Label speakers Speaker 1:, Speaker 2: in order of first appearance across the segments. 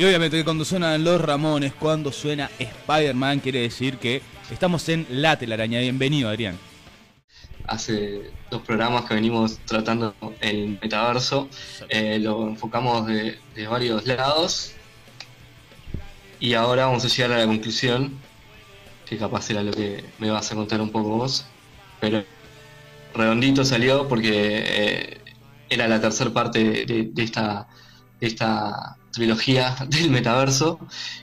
Speaker 1: Y obviamente cuando suenan los Ramones, cuando suena Spider-Man, quiere decir que estamos en La Telaraña. Bienvenido, Adrián.
Speaker 2: Hace dos programas que venimos tratando el metaverso, eh, lo enfocamos de, de varios lados y ahora vamos a llegar a la conclusión, que capaz era lo que me vas a contar un poco vos, pero redondito salió porque eh, era la tercera parte de, esta, esta trilogía del metaverso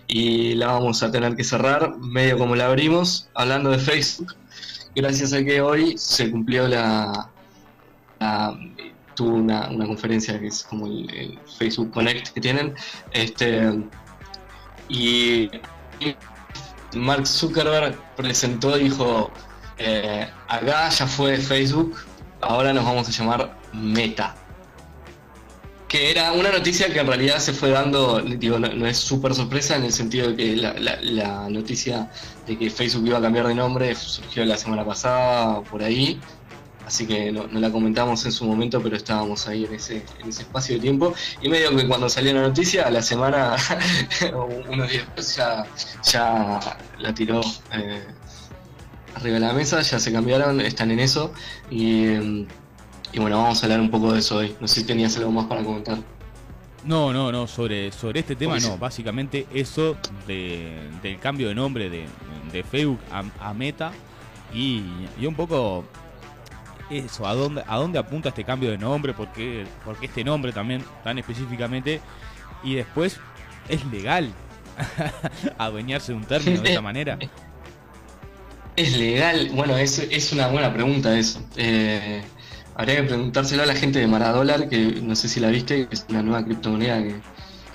Speaker 2: y la vamos a tener que cerrar medio como la abrimos, hablando de Facebook, gracias a que hoy se cumplió la... tuvo una, conferencia que es como el, el, Facebook Connect que tienen, este y Mark Zuckerberg presentó, dijo, eh, acá ya fue Facebook, ahora nos vamos a llamar Meta. Que era una noticia que en realidad se fue dando, digo, no, es súper sorpresa en el sentido de que la, noticia de que Facebook iba a cambiar de nombre surgió la semana pasada, por ahí, así que no, la comentamos en su momento, pero estábamos ahí en ese, en ese espacio de tiempo. Y medio que cuando salió la noticia, la semana, unos días después, ya, la tiró eh, arriba de la mesa, ya se cambiaron, están en eso. Y, bueno, vamos a hablar un poco de eso hoy. No sé si tenías algo más para comentar.
Speaker 1: No, no, no, sobre, sobre este tema no, básicamente eso del cambio de nombre de, Facebook a, Meta y, y, un poco eso, ¿a dónde, a dónde apunta este cambio de nombre? ¿Por qué, este nombre también tan específicamente? Y después, ¿es legal adueñarse de un término de esta manera?
Speaker 2: Es legal, bueno, es, es una buena pregunta eso. Eh, habría que preguntárselo a la gente de Maradollar, que no sé si la viste, que es una nueva criptomoneda que,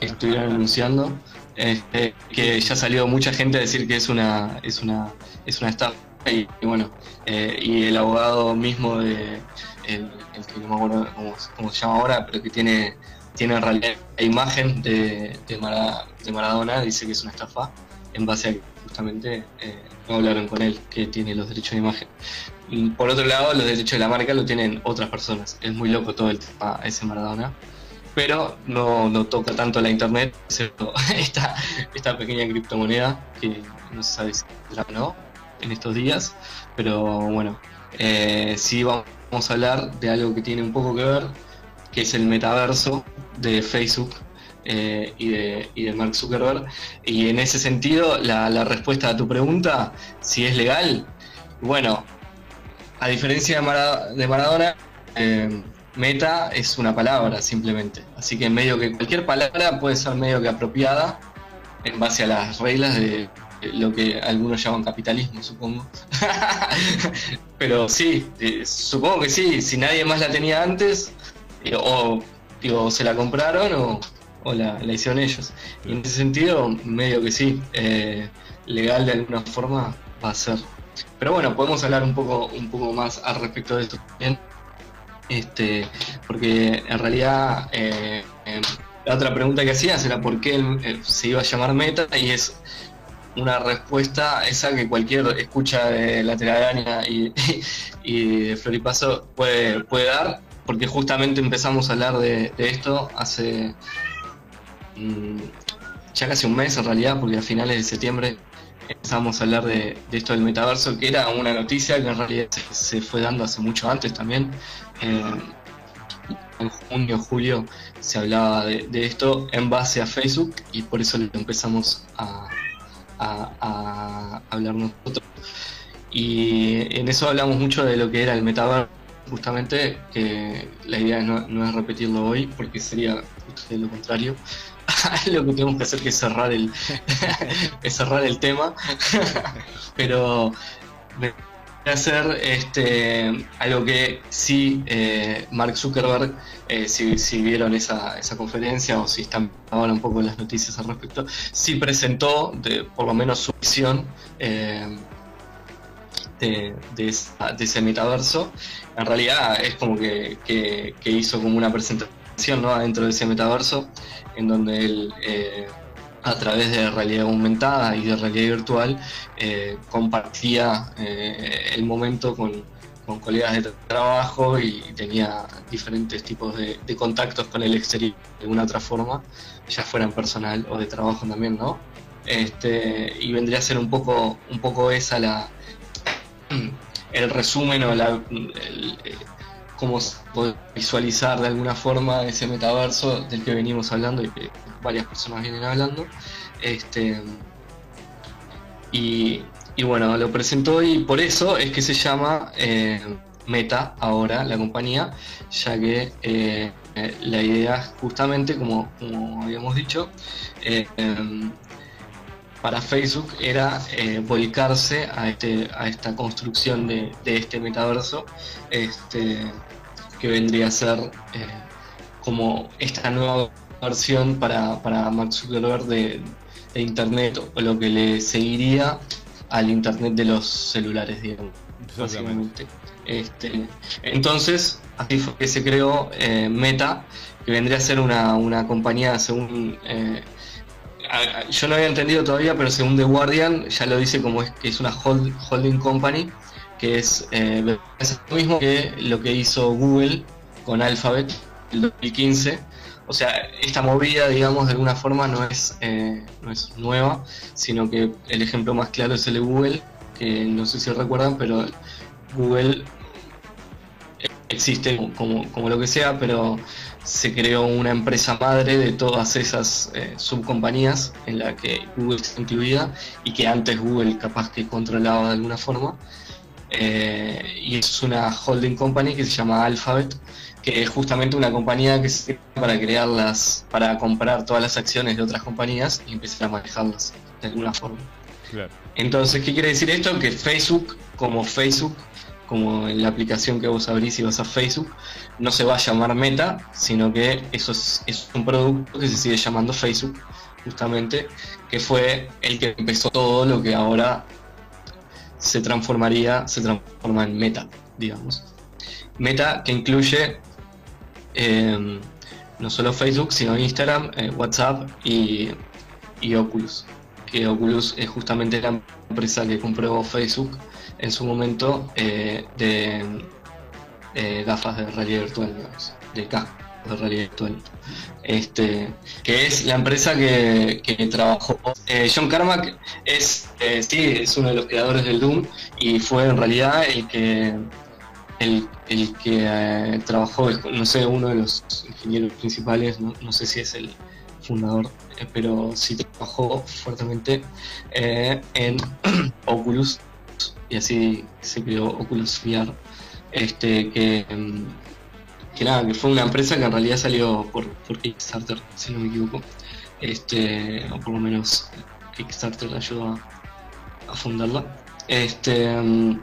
Speaker 2: estuvieron anunciando. Este, que ya salió mucha gente a decir que es una, es una, es una estafa y, bueno, eh, y el abogado mismo de el, que no me acuerdo cómo, se llama ahora, pero que tiene, tiene en realidad la imagen de, de, Maradona, dice que es una estafa, en base a que justamente eh, no hablaron con él, que tiene los derechos de imagen. Por otro lado, los derechos de la marca lo tienen otras personas. Es muy loco todo el tema ese Maradona. Pero no, no toca tanto la internet, excepto esta, esta pequeña criptomoneda que no se sabe si la no en estos días, pero bueno, eh, sí vamos a hablar de algo que tiene un poco que ver, que es el metaverso de Facebook eh, y, de, y, de, Mark Zuckerberg. Y en ese sentido, la, respuesta a tu pregunta, si es legal, bueno, a diferencia de, Maradona, eh, meta es una palabra simplemente. Así que medio que cualquier palabra puede ser medio que apropiada en base a las reglas de, lo que algunos llaman capitalismo, supongo. Pero sí, eh, supongo que sí, si nadie más la tenía antes, eh, o se la compraron o, la, hicieron ellos. Y en ese sentido, medio que sí, legal de alguna forma va a ser. Pero bueno, podemos hablar un poco, un poco más al respecto de esto también. Este, porque en realidad la otra pregunta que hacías era por qué se iba a llamar Meta y es una respuesta esa que cualquier escucha de la telaraña y, y, de Floripaso puede, puede dar, porque justamente empezamos a hablar de, esto hace mm, ya casi un mes en realidad, porque a finales de septiembre empezamos a hablar de, esto del metaverso, que era una noticia que en realidad se, fue dando hace mucho antes también. en junio, julio se hablaba de, esto en base a Facebook y por eso lo empezamos a, a, hablar nosotros. Y en eso hablamos mucho de lo que era el metaverso, justamente, que la idea no, es repetirlo hoy, porque sería lo contrario. lo que tenemos que hacer que es cerrar el, es cerrar el tema. Pero hacer este, algo que sí eh, Mark Zuckerberg, eh, si, vieron esa, esa, conferencia o si están ahora un poco en las noticias al respecto, sí presentó de, por lo menos su visión eh, de, ese metaverso. En realidad es como que, que, hizo como una presentación dentro de ese metaverso en donde él a través de realidad aumentada y de realidad virtual, eh, compartía eh, el momento con, con colegas de trabajo y tenía diferentes tipos de, contactos con el exterior de alguna otra forma, ya fueran personal o de trabajo también, ¿no? Este, y vendría a ser un poco, un poco esa la el resumen o la, eh, cómo visualizar de alguna forma ese metaverso del que venimos hablando y que varias personas vienen hablando. Este, y, y bueno, lo presentó y por eso es que se llama eh, Meta ahora, la compañía, ya que eh, la idea justamente, como, habíamos dicho, eh, em, para Facebook era volcarse a, este, a esta construcción de, este metaverso, este, que vendría a ser como esta nueva versión para, para Mark Zuckerberg de, de Internet o lo que le seguiría al internet de los celulares, digamos, básicamente. Este, entonces, así fue que se creó eh, Meta, que vendría a ser una, una compañía según... Eh, yo no había entendido todavía, pero según The Guardian ya lo dice como es que es una holding company, que es, eh, lo mismo que lo que hizo Google con Alphabet en 2015 o sea, esta movida, digamos, de alguna forma no es, eh, no es nueva, sino que el ejemplo más claro es el de Google, que no sé si recuerdan, pero Google existe como, como lo que sea, pero se creó una empresa madre de todas esas eh, subcompañías en la que Google está incluida y que antes Google capaz que controlaba de alguna forma. Eh, y es una holding company que se llama Alphabet, que es justamente una compañía que se para crearlas, para comprar todas las acciones de otras compañías y empezar a manejarlas de alguna forma. Entonces, ¿qué quiere decir esto? Que Facebook, como Facebook, como en la aplicación que vos abrís y vas a Facebook, no se va a llamar Meta, sino que eso es, es un producto que se sigue llamando Facebook, justamente, que fue el que empezó todo lo que ahora se transformaría, se transforma en Meta, digamos. Meta que incluye eh, no solo Facebook, sino Instagram, eh, WhatsApp y, Oculus. Que Oculus es justamente la empresa que compró Facebook en su momento eh, de gafas de realidad virtual, de cascos de realidad virtual. Este, que es la empresa que, trabajó. John Carmack es, sí, es uno de los creadores del Doom y fue en realidad el que el, que eh, trabajó, no sé, uno de los ingenieros principales, no, sé si es el fundador, eh, pero sí trabajó fuertemente eh, en Oculus y así se creó Oculus VR, este, que, mm, que nada, que fue una empresa que en realidad salió por, por Kickstarter, si no me equivoco, este, o por lo menos Kickstarter ayudó a, a fundarla. Este, mm,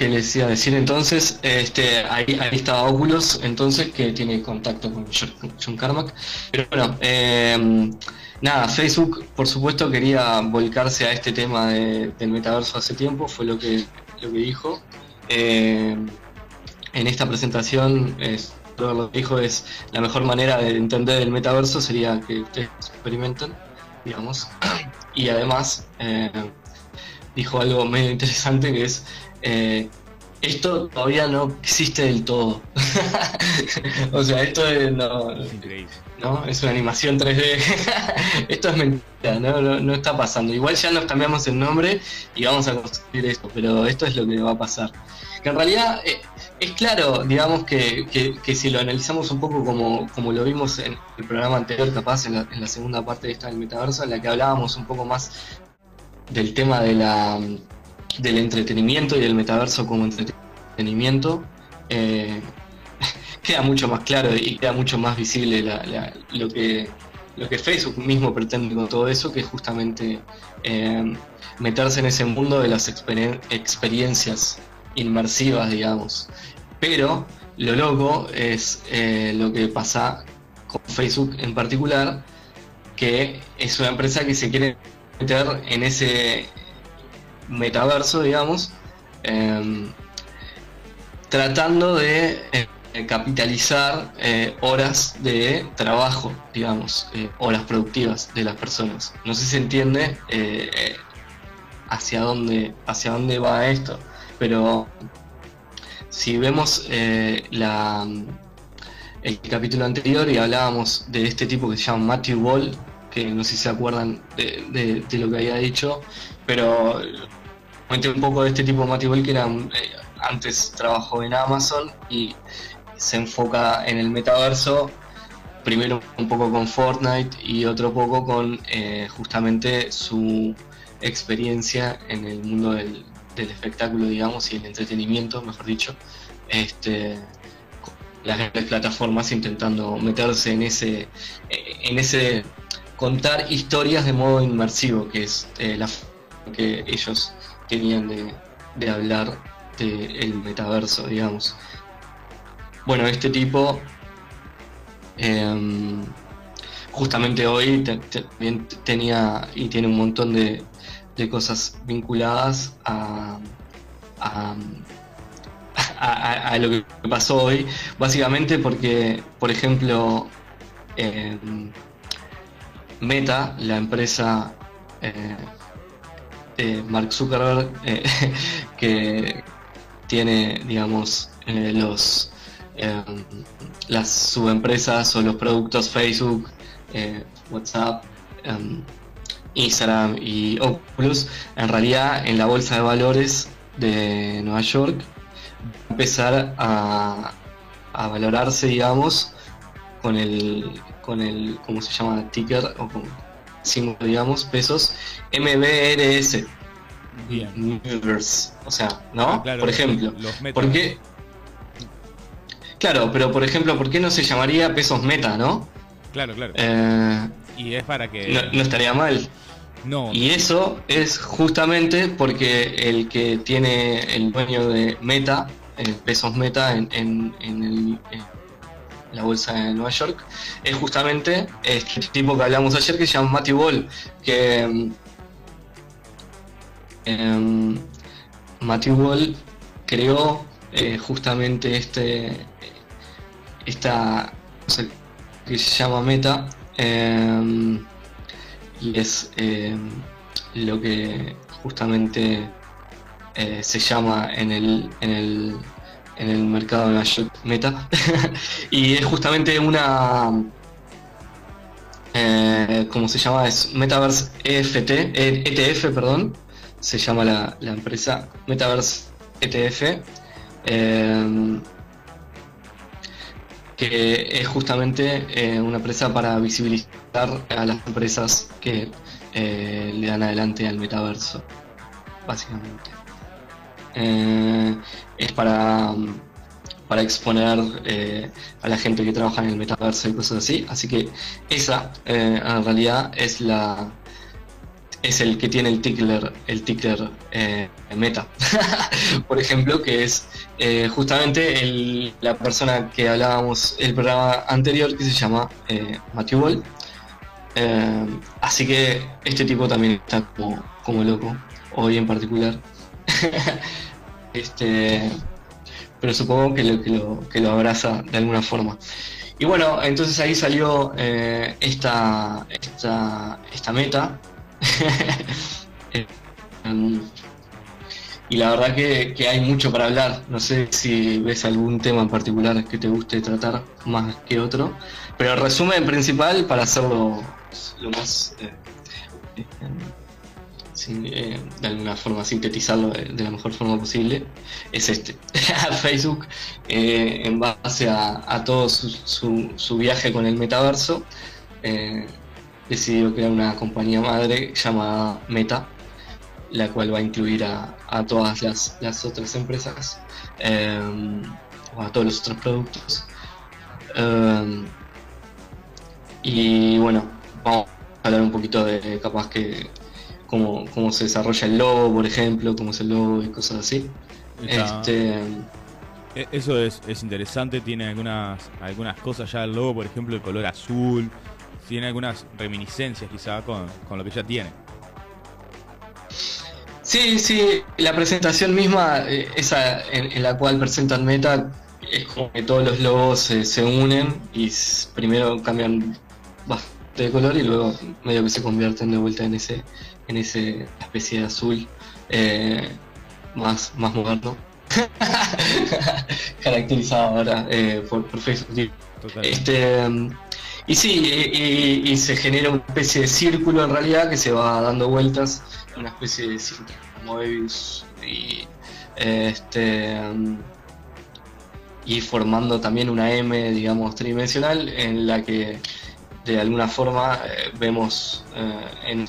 Speaker 2: que les iba a decir entonces, este, ahí, ahí estaba Oculus, entonces, que tiene contacto con John Carmack. Pero bueno, em, nada, Facebook, por supuesto, quería volcarse a este tema del metaverso hace tiempo, fue lo que, lo que dijo. Em, en esta presentación, es, lo que dijo es la mejor manera de entender el metaverso sería que ustedes experimenten, digamos. Y además, em, dijo algo medio interesante que es eh, esto todavía no existe del todo. o sea, esto es, no, es una animación 3D. esto es mentira, ¿no? está pasando. Igual ya nos cambiamos el nombre y vamos a construir esto, pero esto es lo que va a pasar. Que en realidad eh, es claro, digamos, que, si lo analizamos un poco como, como lo vimos en el programa anterior, capaz en la, en la segunda parte de esta del metaverso, en la que hablábamos un poco más del tema de la del entretenimiento y del metaverso como entretenimiento, eh, queda mucho más claro y queda mucho más visible lo, que, lo que Facebook mismo pretende con todo eso, que es justamente eh, meterse en ese mundo de las experiencias inmersivas, digamos. Pero lo loco es eh, lo que pasa con Facebook en particular, que es una empresa que se quiere meter en ese metaverso, digamos, em, tratando de eh, capitalizar eh, horas de trabajo, digamos, horas productivas de las personas. No sé si se entiende hacia dónde hacia dónde va esto. pero si vemos eh, el capítulo anterior y hablábamos de este tipo que se llama Matthew Ball, que no sé si se acuerdan de, lo que había dicho, pero comenté un poco de este tipo Matthew Ball que era eh, antes trabajó en Amazon y se enfoca en el metaverso primero un poco con Fortnite y otro poco con eh, justamente su experiencia en el mundo del, espectáculo, digamos, y el entretenimiento, mejor dicho, este, las grandes plataformas intentando meterse en ese, en ese contar historias de modo inmersivo, que es eh, la que ellos tenían de, hablar del metaverso, digamos. Bueno, este tipo Em, justamente hoy tenía y tiene un montón de, cosas vinculadas a, a, lo que pasó hoy, básicamente porque, por ejemplo, em, Meta, la empresa eh, de Mark Zuckerberg, eh, que tiene, digamos, eh, los las subempresas o los productos Facebook, eh, WhatsApp, em, Instagram y Oculus, en realidad en la bolsa de valores de Nueva York va a empezar a, valorarse, digamos, con el, con el, ¿cómo se llama? Ticker o con símbolo, digamos, pesos, MBRS. Bien. O sea, ¿no? Ah, Por ejemplo, ¿por qué? Claro, pero por ejemplo, ¿por qué no se llamaría pesos meta, no?
Speaker 1: Claro, claro. Eh, y es para que.
Speaker 2: No, estaría mal.
Speaker 1: No.
Speaker 2: Y eso es justamente porque el que tiene el dueño de Meta, el pesos Meta en, en, la bolsa de Nueva York, es justamente este tipo que hablamos ayer que se llama Matthew Ball, que um, Matthew Ball creó eh, justamente este esta cosa que se llama meta em, y es em, lo que justamente eh, se llama en el, en el, en el mercado de la meta. Y es justamente una eh, como se llama es Metaverse EFT ETF e perdón. Se llama la, la empresa Metaverse ETF eh, que es justamente eh, una empresa para visibilizar a las empresas que eh, le dan adelante al metaverso, básicamente. Eh, es para, para exponer a la gente que trabaja en el metaverso y cosas así, así que esa en realidad es la es el que tiene el tickler, el tickler meta, por ejemplo, que es eh, justamente la persona que hablábamos el programa anterior que se llama eh, Matthew Ball. Eh, así que este tipo también está como, loco, hoy en particular. este, pero supongo que lo, que, lo, abraza de alguna forma. Y bueno, entonces ahí salió esta, esta, esta meta. Em, y la verdad que, hay mucho para hablar. No sé si ves algún tema en particular que te guste tratar más que otro, pero el resumen principal, para hacerlo lo más, eh, eh, de alguna forma sintetizarlo de, la mejor forma posible, es este. Facebook, eh, en base a, todo su, su, viaje con el metaverso, decidió crear una compañía madre llamada Meta la cual va a incluir a, todas las, otras empresas em, o a todos los otros productos. Em, y bueno, vamos a hablar un poquito de capaz que cómo, cómo se desarrolla el logo, por ejemplo, cómo es el logo y cosas así. Este,
Speaker 1: e, eso es, interesante, tiene algunas, algunas cosas ya el logo, por ejemplo, el color azul, tiene algunas reminiscencias quizá con, con lo que ya tiene.
Speaker 2: Sí, sí, la presentación misma, eh, esa en, la cual presentan Meta, es como que todos los logos se unen y primero cambian bastante de color y luego medio que se convierten de vuelta en ese en ese especie de azul. Eh, más, más moderno. Caracterizado ahora eh, por, Facebook. Este, y sí, y, se genera una especie de círculo en realidad que se va dando vueltas, una especie de círculo Moebius y este y formando también una M, digamos, tridimensional en la que de alguna forma eh, vemos eh, en,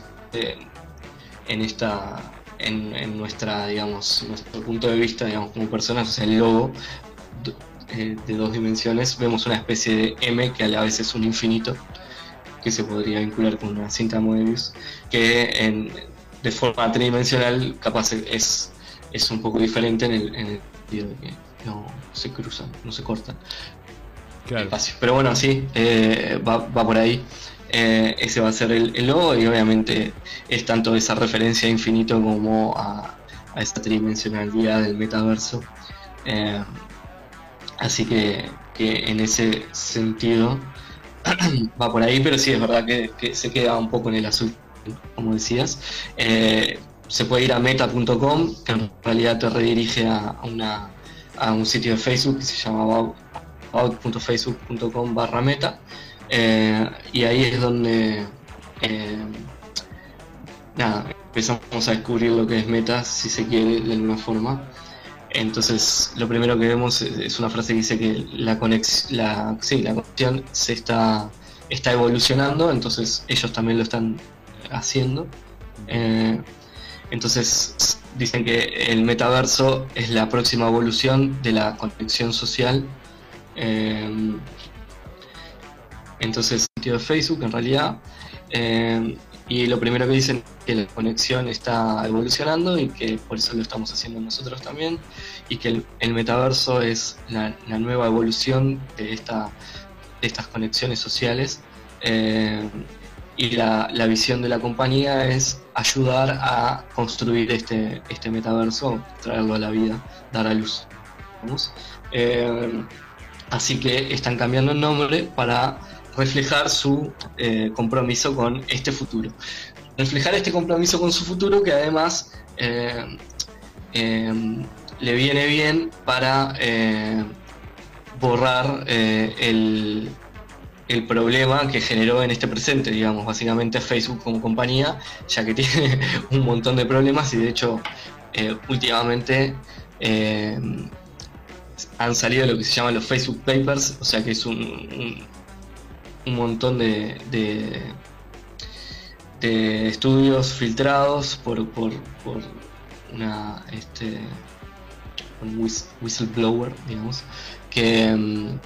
Speaker 2: en esta en, nuestra digamos nuestro punto de vista digamos como personas o sea el logo eh, de dos dimensiones vemos una especie de M que a la vez es un infinito que se podría vincular con una cinta Moebius que en, de forma tridimensional capaz es, es un poco diferente en el, en el sentido de que no se cruzan, no se cortan. Claro. Pero bueno, sí, eh, va, va, por ahí. Eh, ese va a ser el, logo y obviamente es tanto esa referencia a infinito como a, a esta tridimensionalidad del metaverso. Eh, así que, en ese sentido va por ahí, pero sí es verdad que, se queda un poco en el azul como decías. Eh, se puede ir a meta.com, que en realidad te redirige a, un sitio de Facebook que se llama about.facebook.com barra meta. Eh, y ahí es donde eh, nada, empezamos a descubrir lo que es meta, si se quiere, de alguna forma. Entonces, lo primero que vemos es, una frase que dice que la, conex, la, sí, la conexión se está, está evolucionando, entonces ellos también lo están haciendo. Eh, entonces dicen que el metaverso es la próxima evolución de la conexión social. Eh, entonces, sentido de Facebook en realidad. Eh, y lo primero que dicen es que la conexión está evolucionando y que por eso lo estamos haciendo nosotros también. Y que el, metaverso es la, nueva evolución de, esta, de estas conexiones sociales y la, visión de la compañía es ayudar a construir este, este metaverso, traerlo a la vida, dar a luz. Eh, así que están cambiando el nombre para reflejar su eh, compromiso con este futuro. Reflejar este compromiso con su futuro que además eh, le viene bien para borrar el, el problema que generó en este presente, digamos, básicamente Facebook como compañía, ya que tiene un montón de problemas y de hecho eh, últimamente eh, han salido lo que se llaman los Facebook Papers, o sea que es un, un, montón de, de, estudios filtrados por, por, por una este, un whistleblower, digamos, que mm,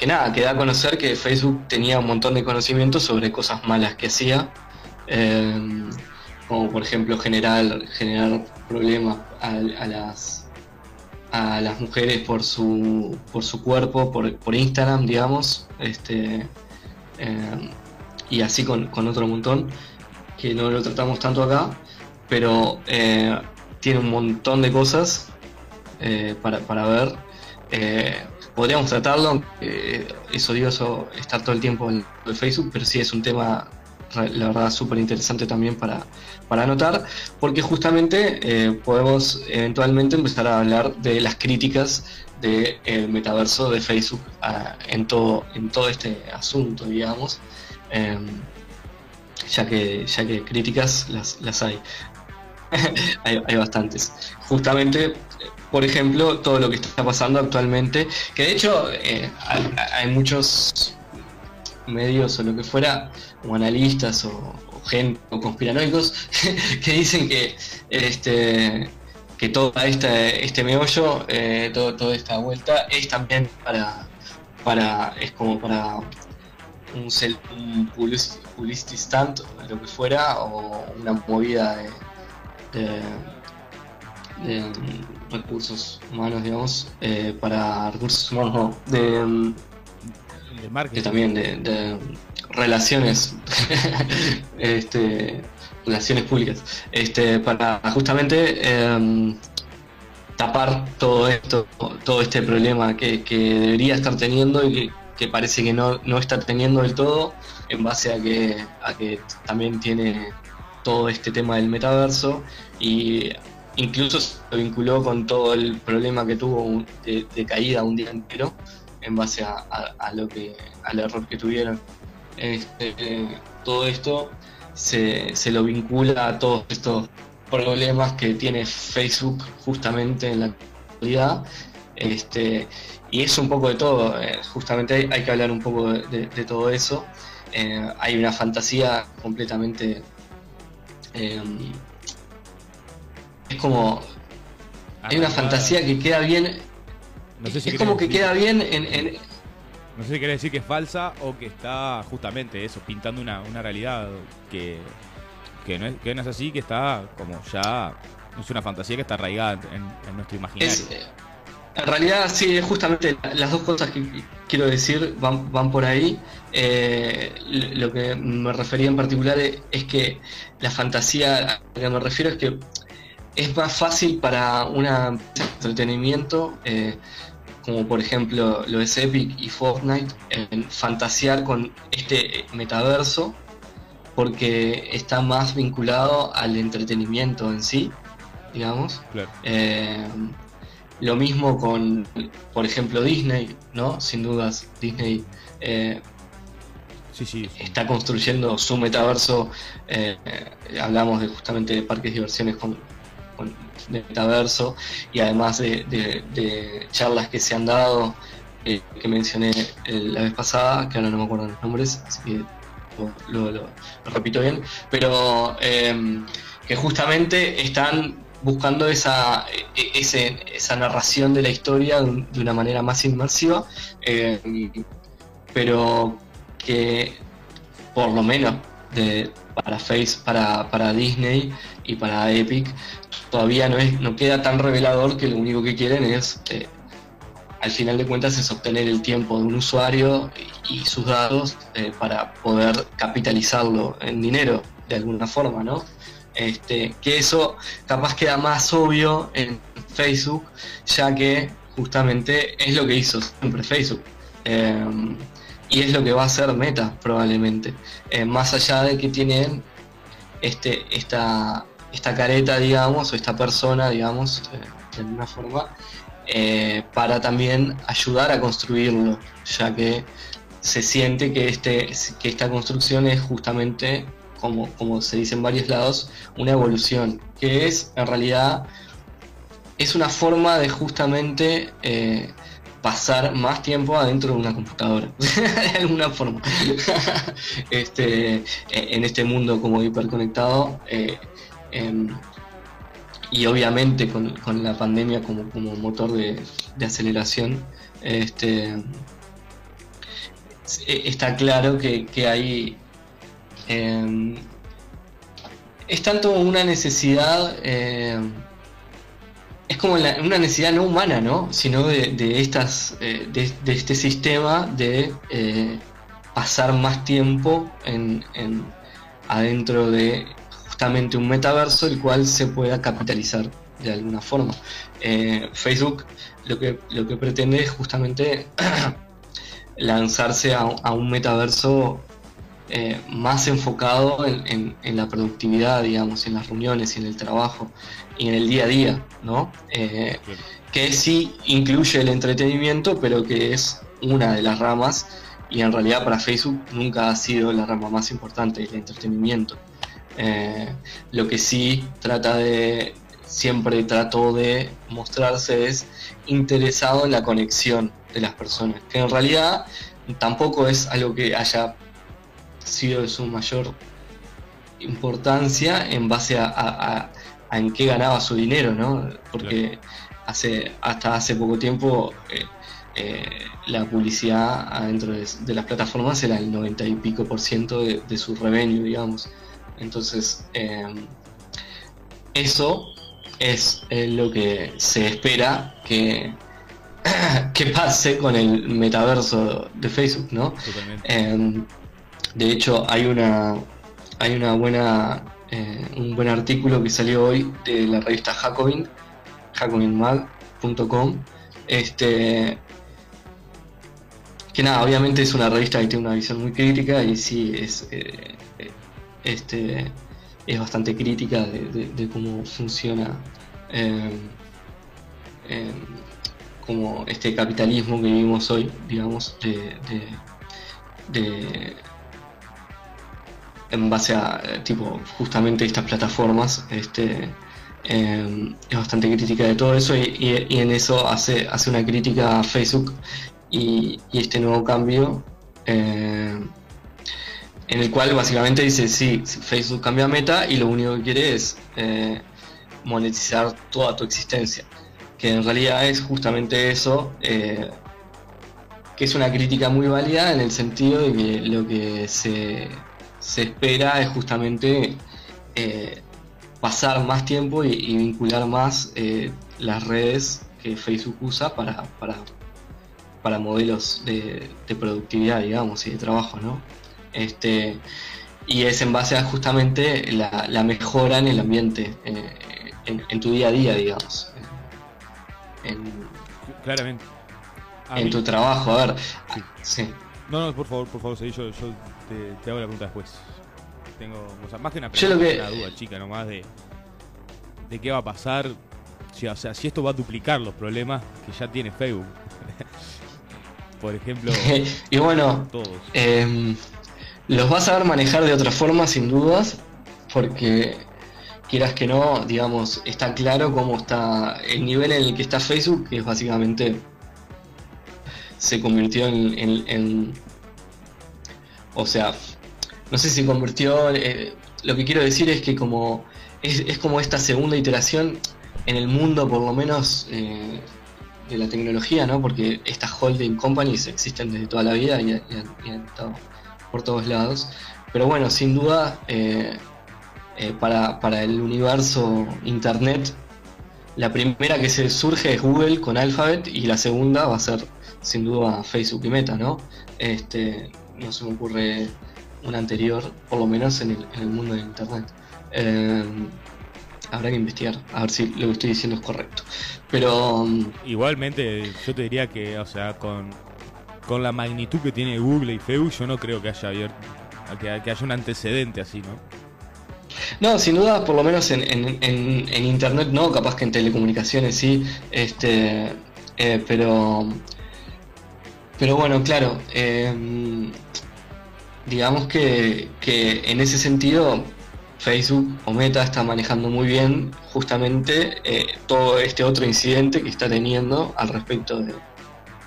Speaker 2: que nada, que da a conocer que Facebook tenía un montón de conocimientos sobre cosas malas que hacía, em, como por ejemplo generar, generar problemas a, las a las mujeres por su por su cuerpo, por, Instagram, digamos, este em, y así con, otro montón, que no lo tratamos tanto acá, pero eh, tiene un montón de cosas eh, para, para ver. Eh, podríamos tratarlo, es odioso estar todo el tiempo en Facebook, pero sí es un tema, la verdad, súper interesante también para, para anotar, porque justamente eh, podemos eventualmente empezar a hablar de las críticas del metaverso de Facebook ah, en, todo, en todo este asunto, digamos. Em, ya que, ya que críticas las, las hay. hay. hay. bastantes. Justamente por ejemplo, todo lo que está pasando actualmente, que de hecho eh, hay, muchos medios o lo que fuera, o analistas o, gente o conspiranoicos, que dicen que este que todo este, este meollo, eh, todo, toda esta vuelta es también para, para es como para un, un publicity stand, lo que fuera, o una movida de recursos humanos, digamos, eh, para recursos humanos, de, de marketing. también de, relaciones, este, relaciones públicas, este, para justamente em, tapar todo esto, todo este problema que, debería estar teniendo y que, parece que no, no está teniendo del todo, en base a que, a que también tiene todo este tema del metaverso y incluso se vinculó con todo el problema que tuvo de, caída un día entero en base a, lo que al error que tuvieron. Este, todo esto se, se lo vincula a todos estos problemas que tiene Facebook justamente en la actualidad. Este, y es un poco de todo, eh, justamente hay, que hablar un poco de, todo eso. Eh, hay una fantasía completamente... Es como... Hay una fantasía que queda bien... es como que queda bien en,
Speaker 1: No sé si quiere decir que es falsa o que está justamente eso, pintando una, una realidad que, que, no es, que no es así, que está como ya... Es una fantasía que está arraigada en, nuestro imaginario.
Speaker 2: En realidad, sí, justamente las dos cosas que quiero decir van, van por ahí. Eh, lo que me refería en particular es que la fantasía a la que me refiero es que es más fácil para una entretenimiento, eh, como por ejemplo lo es Epic y Fortnite, en fantasear con este metaverso, porque está más vinculado al entretenimiento en sí, digamos. Claro. Eh, lo mismo con, por ejemplo, Disney, ¿no? Sin dudas, Disney eh, está construyendo su metaverso. Eh, hablamos de justamente de parques de diversiones con, metaverso y además de, charlas que se han dado, eh, que mencioné la vez pasada, que ahora no me acuerdo los nombres, así que lo repito bien, pero que justamente están buscando esa, e, esa narración de la historia de una manera más inmersiva, eh, pero que por lo menos de, para Face, para, para Disney y para Epic, todavía no, es, no queda tan revelador que lo único que quieren es, eh, al final de cuentas, es obtener el tiempo de un usuario y, sus datos eh, para poder capitalizarlo en dinero de alguna forma, ¿no? Este, que eso capaz queda más obvio en Facebook, ya que justamente es lo que hizo siempre Facebook. Em, y es lo que va a hacer Meta probablemente. Eh, más allá de que tienen este, esta, esta careta, digamos, o esta persona, digamos, eh, de alguna forma, eh, para también ayudar a construirlo, ya que se siente que, este, que esta construcción es justamente como, se dice en varios lados, una evolución, que es en realidad es una forma de justamente eh, pasar más tiempo adentro de una computadora, de alguna forma. este, en este mundo como hiperconectado. Em, y obviamente con, la pandemia como, motor de, aceleración, este, e, está claro que, que hay Em, es tanto una necesidad, em, es como una necesidad no humana, ¿no? Sino de, estas, eh, de, este sistema de eh, pasar más tiempo en, adentro de justamente un metaverso el cual se pueda capitalizar de alguna forma. Eh, Facebook lo que, lo que pretende es justamente lanzarse a, a un metaverso eh, más enfocado en, la productividad, digamos, en las reuniones y en el trabajo y en el día a día, ¿no? Eh, que sí incluye el entretenimiento, pero que es una de las ramas y en realidad para Facebook nunca ha sido la rama más importante, el entretenimiento. Eh, lo que sí trata de, siempre trató de mostrarse es interesado en la conexión de las personas, que en realidad tampoco es algo que haya sido de su mayor importancia en base a, en qué ganaba su dinero, ¿no? Porque hace hasta hace poco tiempo eh, eh, la publicidad adentro de, las plataformas era el 90 y pico por ciento de, su revenue, digamos. Entonces, em, eso es lo que se espera que, que pase con el metaverso de Facebook, ¿no? Em, de hecho, hay una, hay una buena, eh, un buen artículo que salió hoy de la revista Jacobin, jacobinmag.com, este, que nada, obviamente es una revista que tiene una visión muy crítica y sí es, eh, este, es bastante crítica de, cómo funciona como este capitalismo que vivimos hoy, digamos, de, en base a tipo justamente estas plataformas, este es bastante crítica de todo eso y, en eso hace, hace una crítica a Facebook y, este nuevo cambio en el cual básicamente dice, sí, Facebook cambia meta y lo único que quiere es eh, monetizar toda tu existencia. Que en realidad es justamente eso, eh, que es una crítica muy válida en el sentido de que lo que se, espera es justamente eh, pasar más tiempo y, vincular más las redes que Facebook usa para, para, modelos de, de productividad, digamos, y de trabajo, ¿no? Este, y es en base a justamente la, mejora en el ambiente, eh, en, tu día a día, digamos.
Speaker 1: En, Claramente.
Speaker 2: en tu trabajo, a ver. Sí.
Speaker 1: No, no, por favor, por favor, yo, yo te, hago la pregunta después. Tengo, más que una pregunta, una duda chica nomás de, de qué va a pasar. Si, o sea, si esto va a duplicar los problemas que ya tiene Facebook. por ejemplo,
Speaker 2: y bueno, todos. Em, los vas a ver manejar de otra forma, sin dudas, porque quieras que no, digamos, está claro cómo está el nivel en el que está Facebook, que es básicamente se convirtió en, o sea, no sé si convirtió, eh, lo que quiero decir es que como es, como esta segunda iteración en el mundo, por lo menos eh, de la tecnología, ¿no? Porque estas holding companies existen desde toda la vida y han estado por todos lados. Pero bueno, sin duda, eh, eh, para, el universo Internet, la primera que se surge es Google con Alphabet y la segunda va a ser sin duda Facebook y Meta, ¿no? Este, no se me ocurre una anterior, por lo menos en el, mundo de Internet. Eh, habrá que investigar, a ver si lo que estoy diciendo es correcto. Pero...
Speaker 1: Igualmente, yo te diría que, o sea, con con la magnitud que tiene Google y Facebook, yo no creo que haya que, haya un antecedente así, ¿no?
Speaker 2: No, sin duda, por lo menos en, en, internet no, capaz que en telecomunicaciones sí, este, eh, pero, pero bueno, claro, em, digamos que, que en ese sentido Facebook o Meta está manejando muy bien justamente eh, todo este otro incidente que está teniendo al respecto de,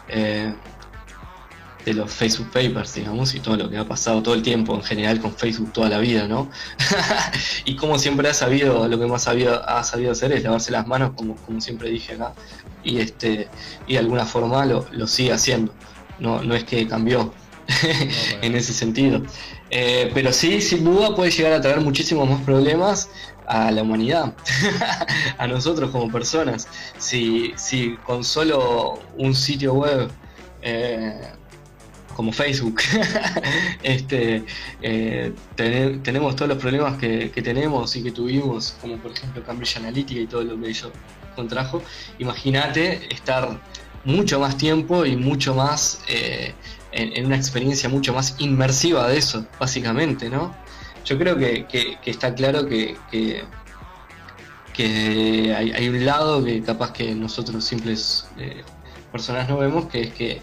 Speaker 2: eh, de los Facebook Papers, digamos, y todo lo que ha pasado todo el tiempo en general con Facebook toda la vida, ¿no? y como siempre ha sabido, lo que más sabido, ha sabido hacer es lavarse las manos, como, como siempre dije acá, y este y de alguna forma lo, sigue haciendo. No, no es que cambió en ese sentido. Eh, pero sí, sin duda puede llegar a traer muchísimos más problemas a la humanidad, a nosotros como personas. Si, si con solo un sitio web eh, como Facebook, este, eh, tenemos todos los problemas que, tenemos y que tuvimos, como por ejemplo Cambridge Analytica y todo lo que ello contrajo, imagínate estar mucho más tiempo y mucho más eh, en, una experiencia mucho más inmersiva de eso, básicamente, ¿no? Yo creo que, está claro que, que, hay, un lado que capaz que nosotros simples eh, personas no vemos, que es que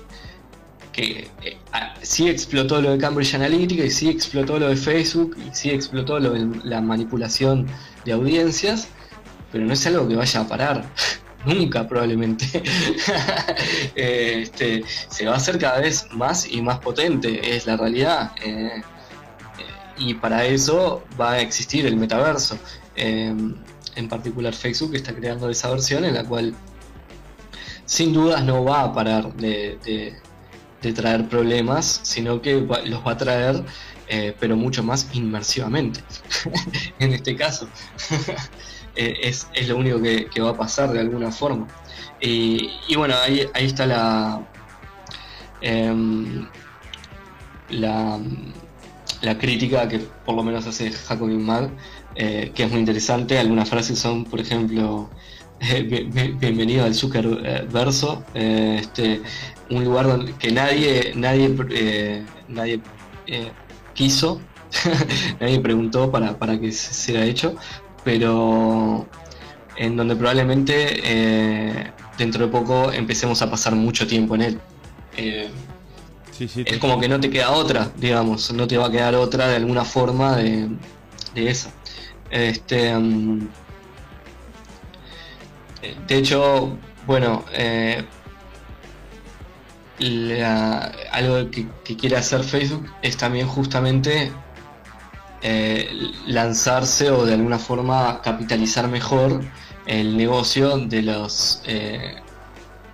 Speaker 2: que eh, sí explotó lo de Cambridge Analytica y sí explotó lo de Facebook y sí explotó lo de la manipulación de audiencias, pero no es algo que vaya a parar. Nunca probablemente. este, se va a hacer cada vez más y más potente, es la realidad. Eh, eh, y para eso va a existir el metaverso. en particular Facebook está creando esa versión en la cual sin dudas no va a parar de traer problemas, sino que los va a traer, eh, pero mucho más inmersivamente. en este caso, eh, es, lo único que, va a pasar de alguna forma. Y, bueno, ahí, ahí está la, em, la, la crítica que por lo menos hace Jacobin Mag, eh, que es muy interesante. Algunas frases son, por ejemplo, bienvenido al Zuckerverso, eh, este, un lugar donde que nadie, nadie, eh, nadie eh, quiso, nadie preguntó para, para que sea hecho, pero, en donde probablemente eh, dentro de poco empecemos a pasar mucho tiempo en él. Eh, es como que no te queda otra, digamos, no te va a quedar otra de alguna forma de, de esa. Este, mm, de hecho, bueno, eh, algo que, quiere hacer Facebook es también justamente eh, lanzarse o de alguna forma capitalizar mejor el negocio de los eh,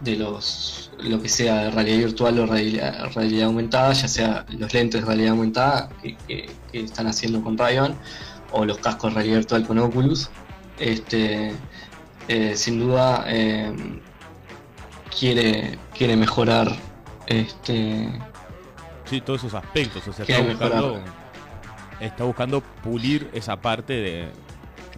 Speaker 2: de los lo que sea realidad virtual o realidad, aumentada, ya sea los lentes de realidad aumentada que, están haciendo con Rayon o los cascos de realidad virtual con Oculus. Este, eh, sin duda quiere, quiere mejorar este
Speaker 1: sí, todos esos aspectos. O sea, está buscando, está buscando pulir esa parte de,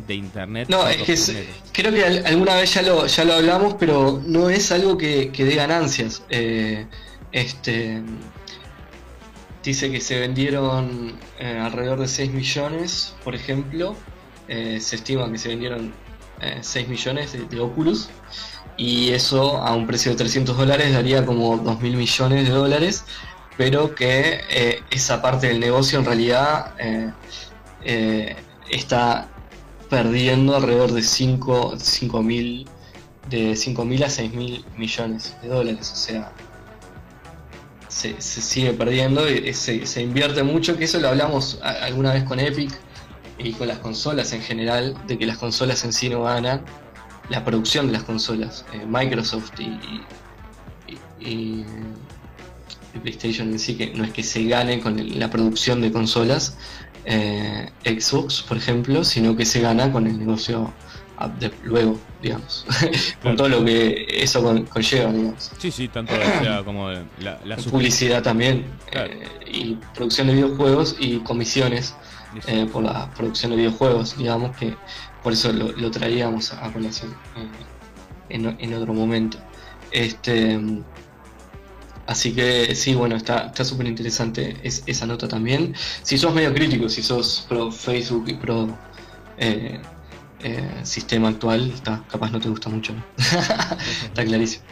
Speaker 1: de internet.
Speaker 2: No, es que creo que alguna vez ya lo, ya lo hablamos, pero no es algo que, dé ganancias. Eh, este dice que se vendieron eh, alrededor de 6 millones, por ejemplo. Eh, se estima que se vendieron 6 millones de Oculus y eso a un precio de 300 dólares daría como 2 mil millones de dólares, pero que eh, esa parte del negocio en realidad eh, eh, está perdiendo alrededor de 5 mil de 5 mil a 6 mil millones de dólares, o sea, se, sigue perdiendo y se, se, invierte mucho, que eso lo hablamos alguna vez con Epic y con las consolas en general, de que las consolas en sí no ganan la producción de las consolas. Eh, Microsoft y, y, PlayStation en sí, que no es que se gane con la producción de consolas, eh, Xbox, por ejemplo, sino que se gana con el negocio de, luego, digamos, con todo lo que eso conlleva, digamos.
Speaker 1: Sí, sí, tanto como la, la
Speaker 2: publicidad también, eh, y producción de videojuegos y comisiones por la producción de videojuegos, digamos que por eso lo, traíamos a colación eh, en, otro momento. Este, así que sí, bueno, está súper interesante esa nota también. Si sos medio crítico, si sos pro Facebook y pro eh, eh, sistema actual, está, capaz no te gusta mucho. está clarísimo.